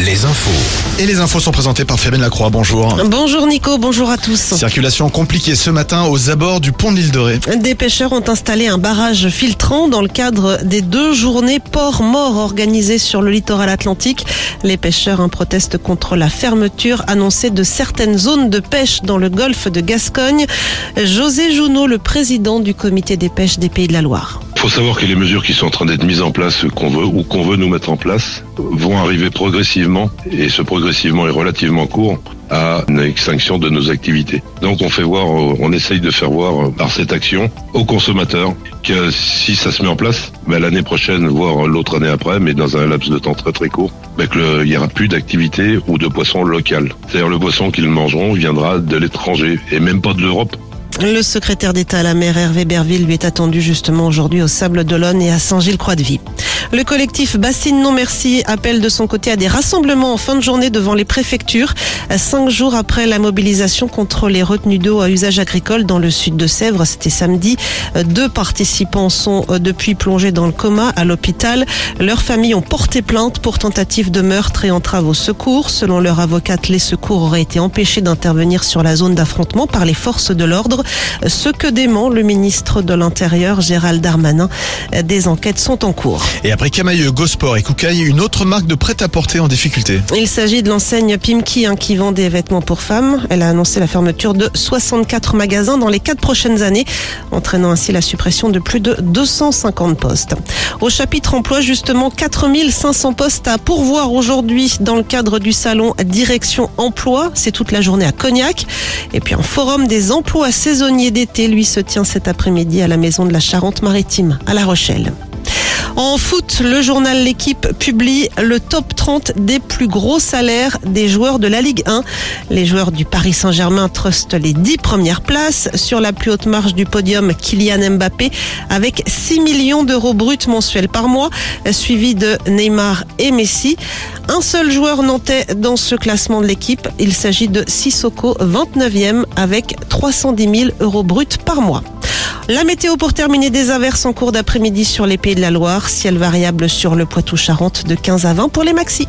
Les infos. Et les infos sont présentées par Fabienne Lacroix. Bonjour. Bonjour Nico, bonjour à tous. Circulation compliquée ce matin aux abords du pont de l'île de Ré. Des pêcheurs ont installé un barrage filtrant dans le cadre des deux journées port mort organisées sur le littoral atlantique. Les pêcheurs hein, protestent contre la fermeture annoncée de certaines zones de pêche dans le golfe de Gascogne. José Jounot, le président du comité des pêches des Pays de la Loire. Il faut savoir que les mesures qui sont en train d'être mises en place, qu'on veut ou qu'on veut nous mettre en place, vont arriver progressivement, et ce progressivement est relativement court, à une extinction de nos activités. Donc on fait voir, on essaye de faire voir par cette action aux consommateurs que si ça se met en place, ben, l'année prochaine, voire l'autre année après, mais dans un laps de temps très très court, ben, il y aura plus d'activité ou de poisson local. C'est-à-dire le poisson qu'ils mangeront viendra de l'étranger et même pas de l'Europe. Le secrétaire d'État à la mer Hervé Berville lui est attendu justement aujourd'hui au Sable d'Olonne et à Saint-Gilles-Croix-de-Vie. Le collectif Bassine Non Merci appelle de son côté à des rassemblements en fin de journée devant les préfectures, cinq jours après la mobilisation contre les retenues d'eau à usage agricole dans le sud de Sèvres. C'était samedi. Deux participants sont depuis plongés dans le coma à l'hôpital. Leurs familles ont porté plainte pour tentative de meurtre et entrave au secours. Selon leur avocate, les secours auraient été empêchés d'intervenir sur la zone d'affrontement par les forces de l'ordre. Ce que dément le ministre de l'Intérieur, Gérald Darmanin. Des enquêtes sont en cours. Après Camailleux, Gosport et Koukaï, une autre marque de prêt-à-porter en difficulté. Il s'agit de l'enseigne Pimki hein, qui vend des vêtements pour femmes. Elle a annoncé la fermeture de 64 magasins dans les quatre prochaines années, entraînant ainsi la suppression de plus de 250 postes. Au chapitre emploi, justement, 4500 postes à pourvoir aujourd'hui dans le cadre du salon Direction Emploi. C'est toute la journée à Cognac. Et puis un forum des emplois saisonniers d'été, lui, se tient cet après-midi à la maison de la Charente-Maritime, à La Rochelle. En foot, le journal L'équipe publie le top 30 des plus gros salaires des joueurs de la Ligue 1. Les joueurs du Paris Saint-Germain trustent les 10 premières places. Sur la plus haute marge du podium, Kylian Mbappé avec 6 millions d'euros bruts mensuels par mois, suivi de Neymar et Messi. Un seul joueur nantais dans ce classement de l'équipe. Il s'agit de Sissoko, 29e, avec 310 000 euros bruts par mois. La météo pour terminer des averses en cours d'après-midi sur les pays de la Loire. Ciel variable sur le Poitou-Charentes de 15 à 20 pour les maxis.